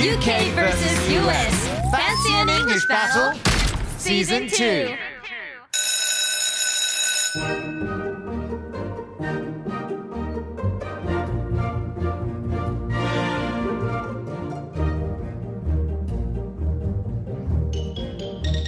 UK versus US. Fancy an English battle? Season 2.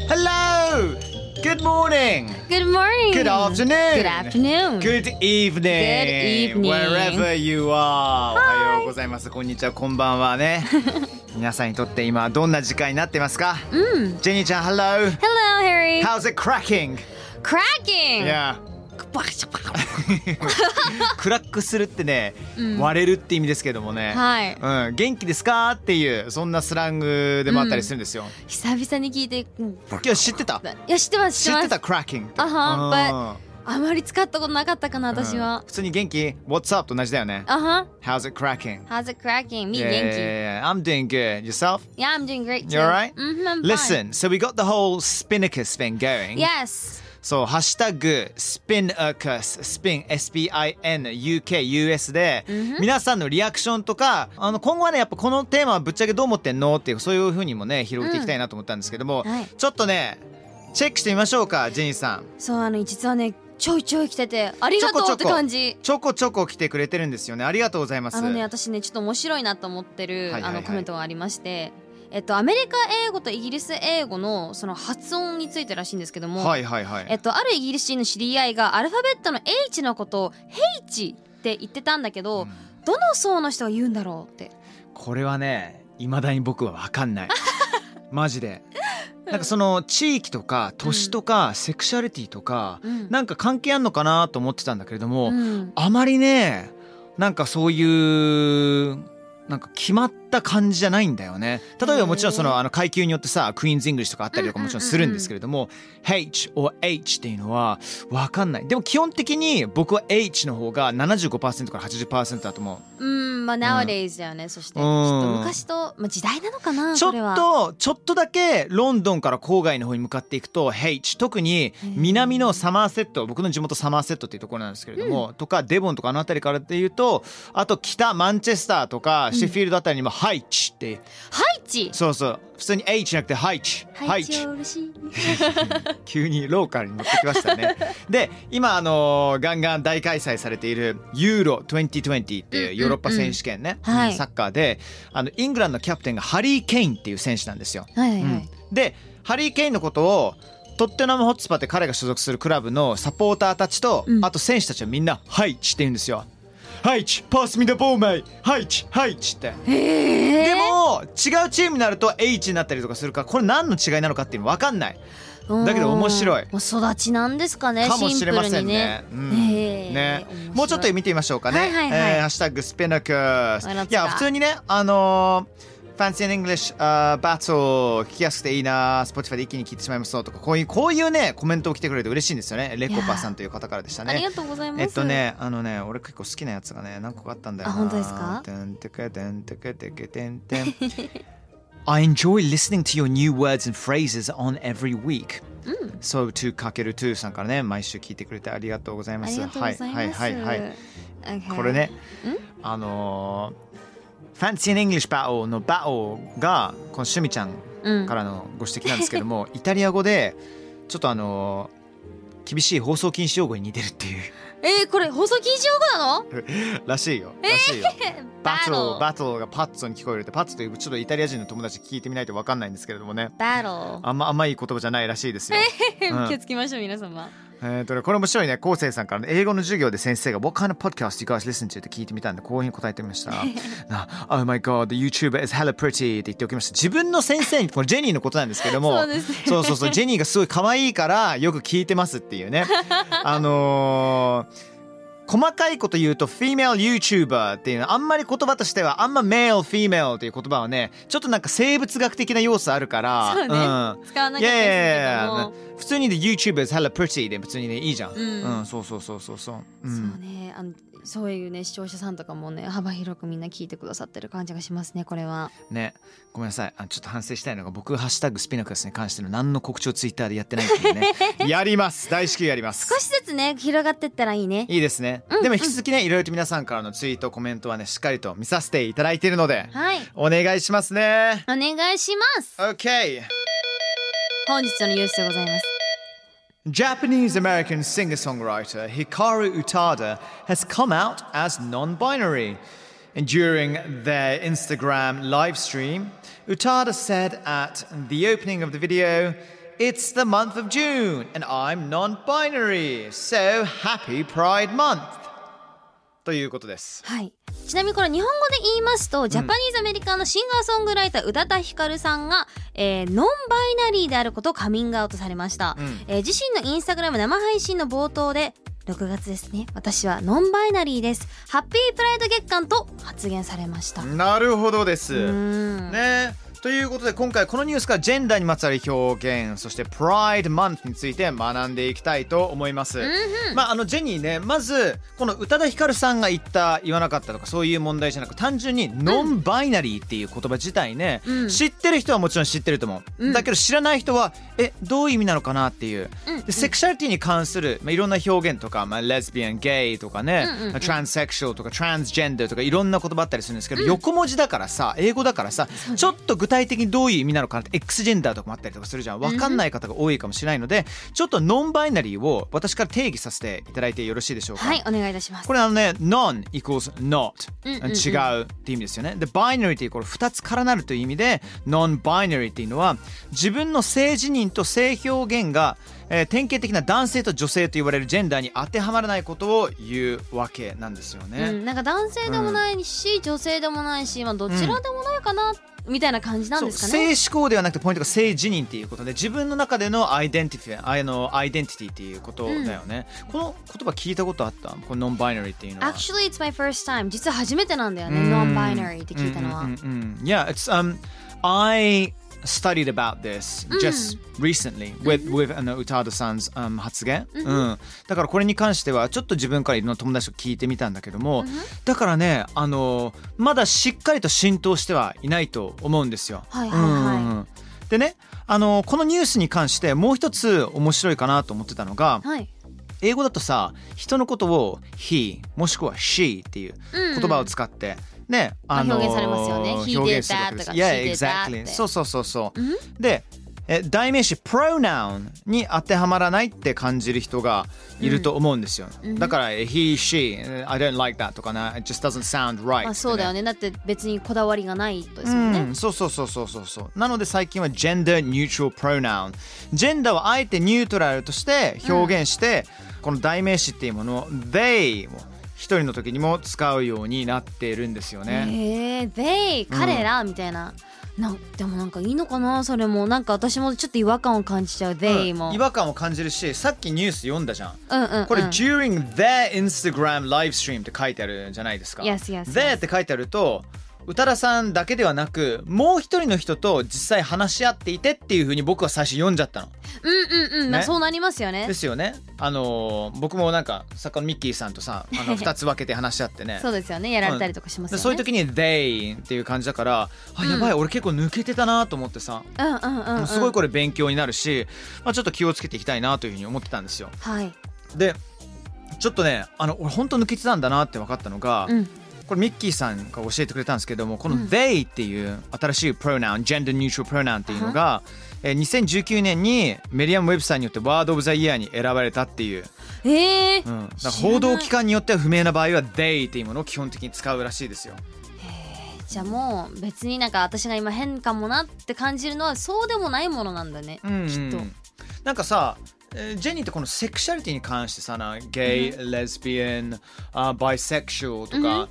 Hello! Good morning! Good morning. Good afternoon. Good afternoon. Good evening. Good evening. Wherever you are. Hi. うございます。こんにちは、こんばんはね。皆さんにとって今どんな時間になってますか？うん。ジェニーちゃん、Hello! Hello, Harry! How's it cracking? Cracking! Yeah. クラックするってね、割れるって意味ですけどもね、はいうん、元気ですか？っていうそんなスラングでもあったりするんですよ。久々に聞いて、うん今日知ってた？いや知ってます知ってます知ってた？Cracking ってあはうんあまり使ったことなかったかな、私は。普通に元気 ?What's up? と同じだよね。あは ?How's it cracking?How's it cracking?Me 元気 ?Yeah, I'm doing good.Yourself?Yeah, I'm doing great too.You're right?Listen, so we got the whole spinnacus thing going.Yes. そう、ハッシュタグ、スピンアーカス、スピン、S-P-I-N-U-K-U-S で、皆さんのリアクションとか、あの、今後はね、やっぱこのテーマはぶっちゃけどう思ってんの？っていう、そういうふうにもね、広げていきたいなと思ったんですけども、ちょっとね、チェックしてみましょうか、ジェニーさん。そう、あの、実はね、ちょいちょい来ててありがとうって感じ。ちょこちょこ来てくれてるんですよね。ありがとうございます。あのね私ねちょっと面白いなと思ってる、あのコメントがありまして。えっと、アメリカ英語とイギリス英語のその発音についてらしいんですけども、はいはいはい。えっと、あるイギリス人の知り合いがアルファベットの H のことを H って言ってたんだけど、どの層の人が言うんだろうってこれはね、未だに僕は分かんない。マジで。なんかその地域とか年とかセクシャリティとか、うん。なんか関係あんのかなと思ってたんだけれども、うん。あまりねなんかそういうなんか決まった感じじゃないんだよね。例えばもちろんそのあの階級によってさ Queen's English とかあったりとかもちろんするんですけれども、H or H っていうのは分かんない。でも基本的に僕は H の方が75%から80%だと思う。うんまあ nowadays だよね、そして。きっうんと昔と、まあ、時代なのかなちょっとちょっとだけロンドンから郊外の方に向かっていくと H 特に南のサマーセット僕の地元サマーセットっていうところなんですけれども、とかデボンとかあの辺りからっていうとあと北マンチェスターとかシェフィールドあたりにもハイチって、ハイチそうそう普通に H じゃなくてハイチハ急にローカルに乗ってきましたね。で今あのーガンガン大開催されているユーロ2020っていうヨーロッパ選手権ね、うんはい。サッカーであのイングランドのキャプテンがハリー・ケインっていう選手なんですよ。はいはい、うん。でハリー・ケインのことをトッテナム・ホッツパって彼が所属するクラブのサポーターたちと、うん。あと選手たちはみんな「ハイチ」って言うんですよ。ハイチパスミダボーマイハイチハイチって。へでも違うチームになると H になったりとかするからこれ何の違いなのかっていうの分かんない。だけど面白いもう育ちなんですかねかもしれませんシンプルにね。うんねもうちょっと見てみましょうかね。はいはいはいえーハッシュタグスペナクス。いや普通にねあのー。Fancy in English、uh, バトル聞きやすくていいな Spotify で一気に聞いてしまいますとかこういうこういうねコメントを来てくれると嬉しいんですよね。レコパさんという方からでしたね。ありがとうございます。えっとねあのね俺結構好きなやつがね何個かあったんだよな。あ本当ですか？てんてけてんてけてけてんてん。I enjoy listening to your new words and phrases on every week、So to かける2さんからね毎週聞いてくれてありがとうございます。ありがとうございます。はいはいはいはい。Okay これねあのー、Fancy in English Battle のバトルがこのしゅみちゃんうん。からのご指摘なんですけども、イタリア語でちょっとあのー厳しい放送禁止用語に似てるっていう。えー、これ放送禁止用語なの？らしいよ。らしいよ、バトルババトルがパッツォに聞こえるってパッツォというちょっとイタリア人の友達聞いてみないと分かんないんですけれどもね。バトあんまあんまいい言葉じゃないらしいですよ、うん。気をつけましょう皆様えーとね、これ面白いね、昴生さんから、ね、英語の授業で先生が What kind of podcast do you guys listen to? って聞いてみたんで、こういうふうに答えてみました。な oh my god, the YouTuber is hella pretty って言っておきました。自分の先生に、これジェニーのことなんですけども、そうですねそうそうそう、ジェニーがすごい可愛いからよく聞いてますっていうね。あのー細かいこと言うと female YouTuber っていうのはあんまり言葉としてはあんま male female っていう言葉はねちょっとなんか生物学的な要素あるからそうね。ん。使わなかったりするけど。もい普通にで YouTuber is hella pretty で普通にねいいじゃん、うん。そうそうそうそうそう、う、そうんね。あのそういうね視聴者さんとかもね幅広くみんな聞いてくださってる感じがしますねこれは。ねごめんなさい。あちょっと反省したいのが僕ハッシュタグスピナクラスに関しての何の告知をツイッターでやってないっていうね。やります。大至急やります。少しずつね広がってったらいいね。いいですね、でも引き続きねいろいろと皆さんからのツイートコメントはねしっかりと見させていただいているのではい。お願いしますね。お願いします。OK 本日のニュースでございます Japanese American singer songwriter Hikaru Utada has come out as non binary. And during their Instagram live stream, Utada said at the opening of the video, It's the month of June and I'm non binary, so happy Pride Month! ということです。はい。ちなみにこれ日本語で言いますと、ジャパニーズアメリカのシンガーソングライター宇多田ヒカルさんが、えーノンバイナリーであることをカミングアウトされました、うん。えー自身のインスタグラム生配信の冒頭で6月ですね。私はノンバイナリーです。ハッピープライド月間と発言されました。なるほどです。ねということで今回このニュースからジェンダーにまつわる表現そして Pride Month について学んでいきたいと思います、まああのジェニーねまずこの宇多田ヒカルさんが言った言わなかったとかそういう問題じゃなく単純にノンバイナリーっていう言葉自体ね、うん。知ってる人はもちろん知ってると思う、うん。だけど知らない人はえどういう意味なのかなっていう、うんでセクシャリティに関する、まあ、いろんな表現とか、まあ、レズビアンゲイとかね、うんうんうん。トランスセクシュアルとかトランスジェンダーとかいろんな言葉あったりするんですけど、横文字だからさ英語だからさ、ちょっと具体的にどういう意味なのかなって X ジェンダーとかもあったりとかするじゃん。分かんない方が多いかもしれないので、ちょっとノンバイナリーを私から定義させていただいてよろしいでしょうか、はいお願いいたします。これあのね non equals not、うんうんうん。違うって意味ですよね。で binary っていうこれ2つからなるという意味で non binary っていうのは自分の性自認と性表現が、えー典型的な男性と女性と言われるジェンダーに当てはまらないことを言うわけなんですよね、うん、なんか男性でもないし、女性でもないし、まあ、どちらでもないかな、みたいな感じなんですかね？性思考ではなくてポイントが性自認っていうことで自分の中でのアイデンティティあのアイデンティティっていうことだよね、この言葉聞いたことあった？このノンバイナリーっていうのは Actually, it's my first time. 実は初めてなんだよね。うん Non-binary って聞いたのは。うんうんうんうん Yeah, it's um I studied about this just recently with with あの宇多田さん um, 発言、うん、だからこれに関してはちょっと自分からいろんな友達と聞いてみたんだけども、だからねあのまだしっかりと浸透してはいないと思うんですよ。はいはいはい。うん。でねあのこのニュースに関してもう一つ面白いかなと思ってたのがはい。英語だとさ人のことを he もしくは she っていう言葉を使って、ね、まあ表現されますよね。he did that とか Yeah, exactly てそうそうそうそう、でえ代名詞 pronoun に当てはまらないって感じる人がいると思うんですよ、だから he, she, I don't like that とかな it just doesn't sound right まあ、そうだよね。ね。だって別にこだわりがないとですもんね。うん、そうそうそうそうそうそう。なので最近は gender neutral pronoun ジェンダーをあえてニュートラルとして表現して、この代名詞っていうものを they を一人の時にも使うようになっているんですよね、へえ、they 彼らみたいな。なんでもなんかいいのかな？それも。なんか私もちょっと違和感を感じちゃう。they も、うん。違和感を感じるしさっきニュース読んだじゃん。うんうんうん。これ、during their Instagram live stream って書いてあるじゃないですか。Yes, yes, yes. って書いてあると、宇多田さんだけではなく、もう一人の人と実際話し合っていてっていうふうに僕は最初読んじゃったの。うんうんうん、まあねそうなりますよね。ですよね。あのー僕もなんか作家のミッキーさんとさ、あの二つ分けて話し合ってね。そうですよね。やられたりとかしますよね、でそういう時に they っていう感じだから、あやばい、俺結構抜けてたなと思ってさ、うんうんうん、うん、すごいこれ勉強になるし、まあ、ちょっと気をつけていきたいなというふうに思ってたんですよ。はい。でちょっとねあの俺本当抜けてたんだなって分かったのが、うんここれミッキーさんが教えてくれたんですけどもこの they っていう新しいプロナウン、ジェンダーニュートラルプロナウンっていうのが、えー2019年にメディアム・ウェブサーによってワード・オブ・ザ・イヤーに選ばれたっていう、えー。うん、報道機関によっては不明な場合は they っていうものを基本的に使うらしいですよ。じゃあもう別になんか私が今変かもなって感じるのはそうでもないものなんだね、うんきっと。なんかさえージェニーってこのセクシャリティに関してさなゲイ、レズビアン、あバイセクシュアルとか、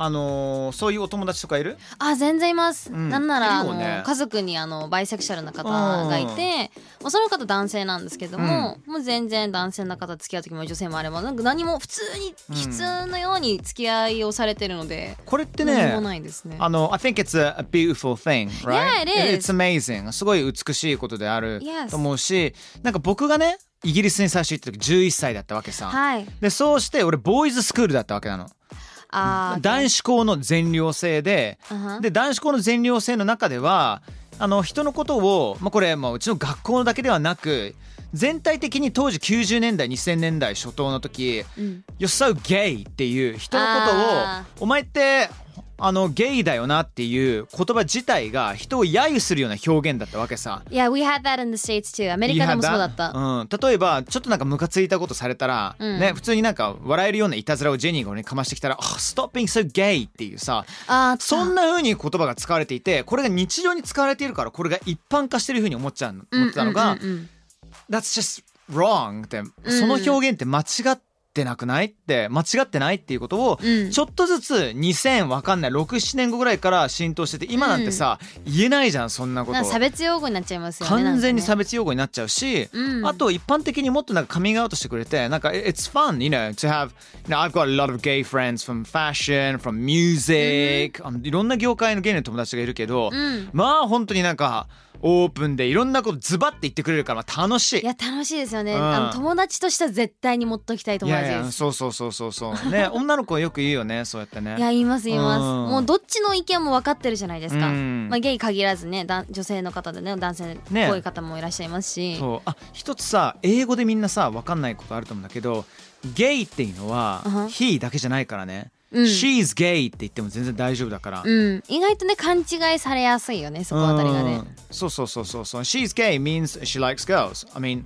あのーそういうお友達とかいる？あ全然います、んなんならあいるよねの家族にあのバイセクシャルな方がいて、まあ、その方男性なんですけども、もう全然男性の方付き合う時も女性もあればなんか何も普通に普通のように付き合いをされてるので、これってね何もないですね。あの、I think it's a, a beautiful thing, right? Yeah, it is. It's amazing. すごい美しいことである Yes. と思うし、なんか僕がね、イギリスに最初行った時11歳だったわけさ。はい。で、そうして俺、ボーイズスクールだったわけなの。男子校の全寮制で、あはで、男子校の全寮制の中では、あの、人のことを、まあ、これ、まあ、うちの学校だけではなく、全体的に当時90年代2000年代初頭の時うん。You're so gay っていう人のことあをお前ってあのゲイだよなっていう言葉自体が人を揶揄するような表現だったわけさ。Yeah, we had that in the States too. アメリカでもそうだった。うん、例えばちょっとなんかムカついたことされたら、うん。ね普通になんか笑えるようないたずらをジェニーが俺にかましてきたら「あ Stop being so gay」っていうさあーそんな風に言葉が使われていてこれが日常に使われているからこれが一般化してる風に思っちゃうの思ってたのが、That's just wrong って。その表現って間違ってなくない？って間違ってないっていうことをうん。ちょっとずつ2000わかんない。67年後ぐらいから浸透してて今なんてさ、言えないじゃんそんなこと。差別用語になっちゃいますよね。完全に差別。別用語になっちゃうし、うん。あと一般的にもっとなんかカミングアウトしてくれてなんか It's fun you know to have you know, I've got a lot of gay friends from fashion from music、いろんな業界のゲイの友達がいるけど、うん。まあ本当になんかオープンでいろんなことズバって言ってくれるからまあ楽しい。いや楽しいですよね。うん。あの友達としては絶対に持っときたい友達です。やそうそうそうそうそう。ね 女の子はよく言うよねそうやってね。いや言います言います、うん。もうどっちの意見も分かってるじゃないですか、うん。まあ、ゲイ限らずねだ女性の方でね男性っねぽい方もいらっしゃいますし、そう。あ一つさ英語でみんなさ分かんないことあると思うんだけどゲイっていうのはうん。he だけじゃないからね、うん。She's gay って言っても全然大丈夫だから、うん、意外とね勘違いされやすいよねそこあたりがね。うん。そうそうそうそうそう。She's gay means she likes girls. I mean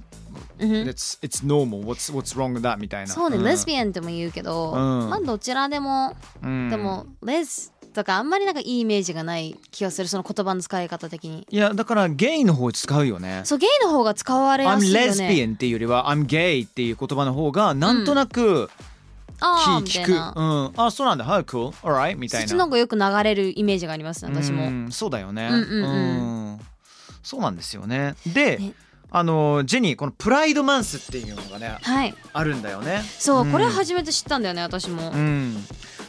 うん。it's, it's normal. What's, what's wrong with that? みたいな。そうね、ん。レズビアンとも言うけど、うん。まあどちらでも、うん。でもレズとかあんまりなんかいいイメージがない気がするその言葉の使い方的に。いやだからゲイの方使うよね。そうゲイの方が使われや I'm すいよね。Lesbian っていうよりは I'm gay っていう言葉の方がなんとなくああみた聞く、いな。うん、あそうなんだ。How cool. Alright みたいな。そっちの方がよく流れるイメージがありますね私も、うん。そうだよね、うんうんうん。うん。そうなんですよね。で、ね。あのジェニーこのプライドマンスっていうのがねはい。あるんだよね。そう、ん。これ初めて知ったんだよね私も。う、ん。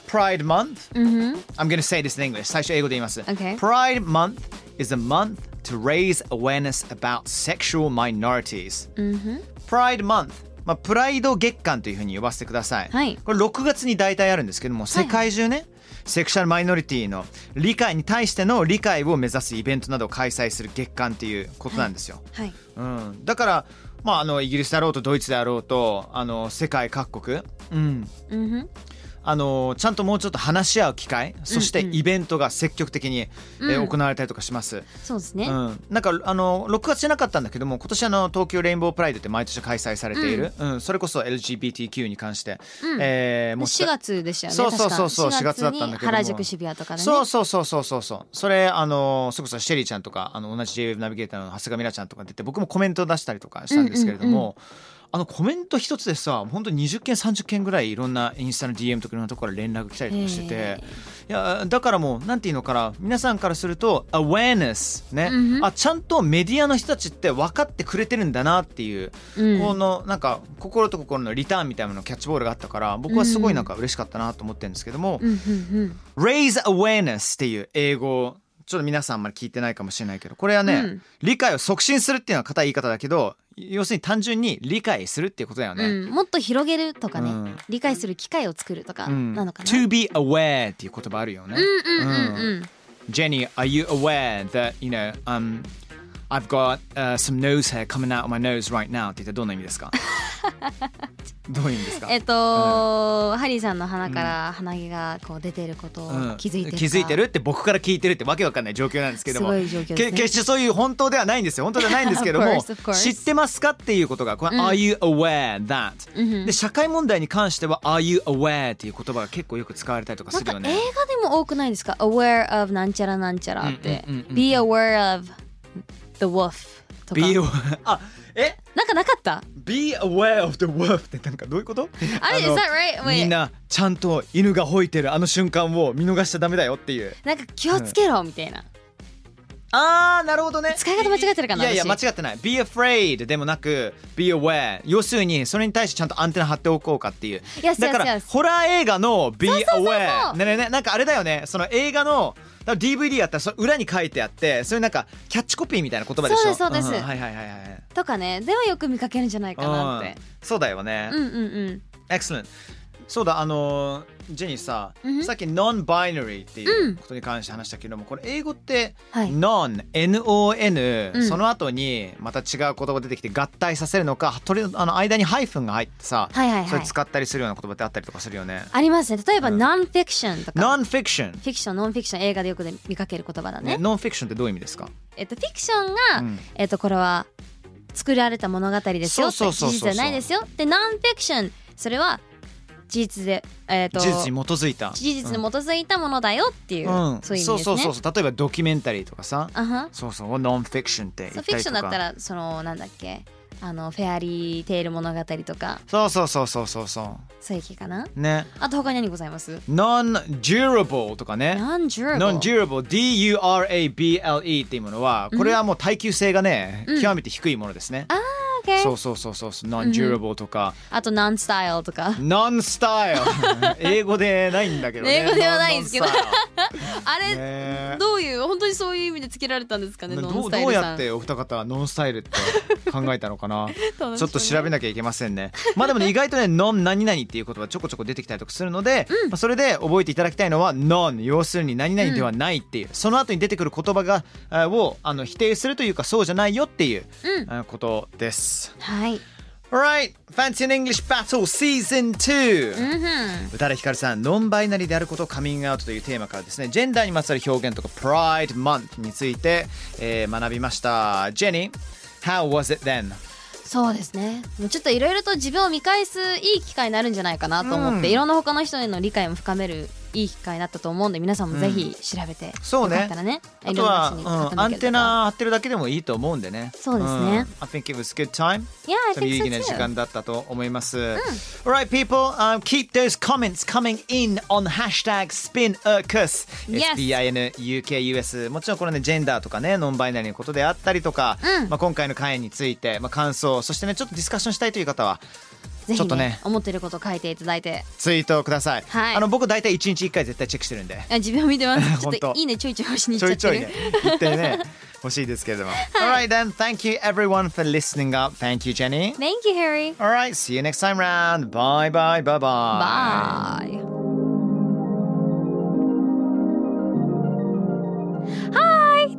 Pride month? うんふん I'm gonna say this in English. 最初英語で言います、Okay. Pride month is a month to raise awareness about sexual minorities. うんふん Pride month まあ、プライド月間というふうに呼ばせてください、はい。これ6月に大体あるんですけども世界中ね、セクシャルマイノリティの理解に対しての理解を目指すイベントなどを開催する月間っていうことなんですよ、はいうん、だから、まあ、あのイギリスだろうとドイツであろうとあの世界各国、うん、うんあのちゃんともうちょっと話し合う機会そしてうん。うんイベントが積極的に、えーうん行われたりとかします、そうですね、うん、なんかあの6月じゃなかったんだけども今年あの東京レインボープライドって毎年開催されている、うん。それこそ LGBTQ に関して、うん。えーもう4月でしたよね。そうそうそうそう確か。4月だったんだけども。原宿渋谷とかでね。そうそうそうそうそう。そうそれあのそれこそシェリーちゃんとかあの同じ JWEB ナビゲーターの長谷川ミラちゃんとか出て僕もコメント出したりとかしたんですけれども、あのコメント一つでさ本当に20件30件ぐらいいろんなインスタの DM とかいろんなところから連絡来たりとかしてて。へいやだからもうなんていうのかな皆さんからすると awareness ね、うんうん。あちゃんとメディアの人たちって分かってくれてるんだなっていう、うん。このなんか心と心のリターンみたいなののキャッチボールがあったから僕はすごいなんか嬉しかったなと思ってるんですけども、うんうんうん。raise awareness っていう英語ちょっと皆さんあんまり聞いてないかもしれないけどこれはね、うん。理解を促進するっていうのは硬い言い方だけど要するに単純に理解するっていうことだよね。うん、もっと広げるとかね、うん。理解する機会を作るとかうん。なのかな、to be aware っていう言葉あるよね。うんうんうん。うん。Jenny, are you aware that you know um I've got、uh, some nose hair coming out of my nose right now って言ったらどんな意味ですか？どういう意味ですか？えっと、ハリーさんの鼻から鼻毛がこう出てることをうん。気づいてるか、気づいてるって僕から聞いてるってわけわかんない状況なんですけども。すごい状況ね。け決してそういう本当ではないんですよ。本当ではないんですけども. 知ってますかっていうことがこれ、うん。Are you aware that、うん。で社会問題に関しては Are you aware っていう言葉が結構よく使われたりとかなんか映画するよねでも多くないですか ?aware of なんちゃらなんちゃらって、be aware of the wolf とか。Be aware あえ？なんかなかった？Be aware of the wolf ってなんかどういうこと？あれ、is の that right? みん Wait なちゃんと犬が吠えてるあの瞬間を見逃しちゃダメだよっていう。なんか気をつけろみたいな、あーなるほどね。使い方間違ってるかないやいや間私違ってない。Be afraid でもなく Be aware 要するにそれに対してちゃんとアンテナ張っておこうかっていう。Yes, だから yes, yes. ホラー映画の Be そうそうそうそう。aware ねねねなんかあれだよね。その映画のら DVD やったらその裏に書いてあってそれなんかキャッチコピーみたいな言葉でしょ？そうですそうです。んはいはいはいはい。とかね。ではよく見かけるんじゃないかなって。うん。そうだよね、うんうんうん。Excellent そうだあのジェニーさ、うん？さっき non-binary っていうことに関して話したけども、これ英語ってはい。non N-O-N、うん。その後にまた違う言葉出てきて合体させるのかとりあの間にハイフンが入ってさ、はいはいはい。それ使ったりするような言葉ってあったりとかするよね。ありますね。例えば、うん。ノンフィクションとか。Non-fiction フィクションノンフィクション映画でよくで見かける言葉だね。ね non-fiction ってどういう意味ですか、えっとフィクションが、うん。えっとこれは作られた物語ですよ事実じゃないですよでノンフィクションそれは事実でえっと事実に基づいた。事実に基づいたものだよっていう、うん、そういう意味ですね。そうそうそうそう。例えばドキュメンタリーとかさ。あはそうそう。non-fiction って言そうフィったりとか。クションだったらそのなんだっけ？あのフェアリーテール物語とか。そうそうそうそうそうそそういう気かな？うね。あと他に何ございます？Non-durable とかね。Non-durable non-durable D-U-R-A-B-L-E っていうものはこれはもう耐久性がね、うん。極めて低いものですね、OK そうそうそうそう。non-durable とか、あと Non-style とか。non-style 英語でないんだけどね。英語ではないんですけど。non-style あれ、ね。どういう本当にそういう意味でつけられたんですかねどうどうやってお二方はノンスタイルって考えたのかな？ちちょっと調べなきゃいけませんね。まあでもね意外とね「ノン何々」っていう言葉ちょこちょこ出てきたりとかするので、まあ、それで覚えていただきたいのは「ノン」要するに何々ではないっていう、その後に出てくる言葉があをあの否定するというかそうじゃないよっていう、ことです。はい Alright, Fancy an English Battle Season 2! うんふん宇多田ヒカルさん、ノンバイナリーであることをカミングアウトというテーマからですね、ジェンダーにまつわる表現とか Pride Month について、えー学びました。ジェニー、How was it then? そうですねもうちょっといろいろと自分を見返すいい機会になるんじゃないかなと思って、うんいろんな他の人への理解も深めるいい機会になったと思うんで皆さんもぜひ調べて、そうねよかったらねあとは、うん、アンテナ張ってるだけでもいいと思うんでね。そうですねん I think it was good time. いや I think 有 so 意義な時間だったと思います。Alright, people,、um, keep those comments coming in on hashtag SpinUkus. Yes. SPINUKUS。もちろんこれね、ジェンダーとかね、ノンバイナリーのことであったりとか、うんまあ、今回の回について、まあ、感想、そしてね、ちょっとディスカッションしたいという方は、ぜひねちょっとね思ってること書いていただいてツイートをください。はいあの僕大体1日1回絶対チェックしてるんで。あ自分を見てますちょっといいねちょいちょい押しに行っちゃってるちょいちょいね、言ってね、欲しいですけれども。Alright then, thank you everyone for listening up. Thank you, Jenny. Thank you Harry Alright, see you next time round. Bye bye, bye bye. Bye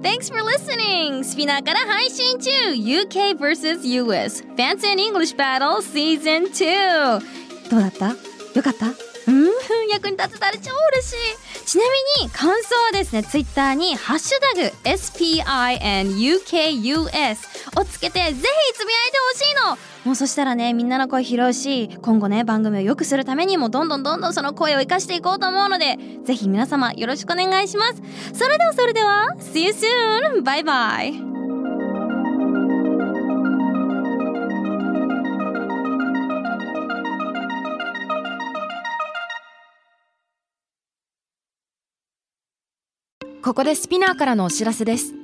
Thanks for listening! スピナーから配信中 !UK vs.US Fancy and English Battle Season 2! どうだった？よかった？うん？役に立てたら超嬉しいちなみに感想はですね、ツイッターにハッシュタグ SPINUKUS をつけてぜひつぶやいてほしいのもうそしたらね、みんなの声拾うし、今後ね、番組を良くするためにもどんどんどんどんその声を生かしていこうと思うので、ぜひ皆様よろしくお願いします。それではそれでは、See you soon! バイバイここで Spinner からのお知らせです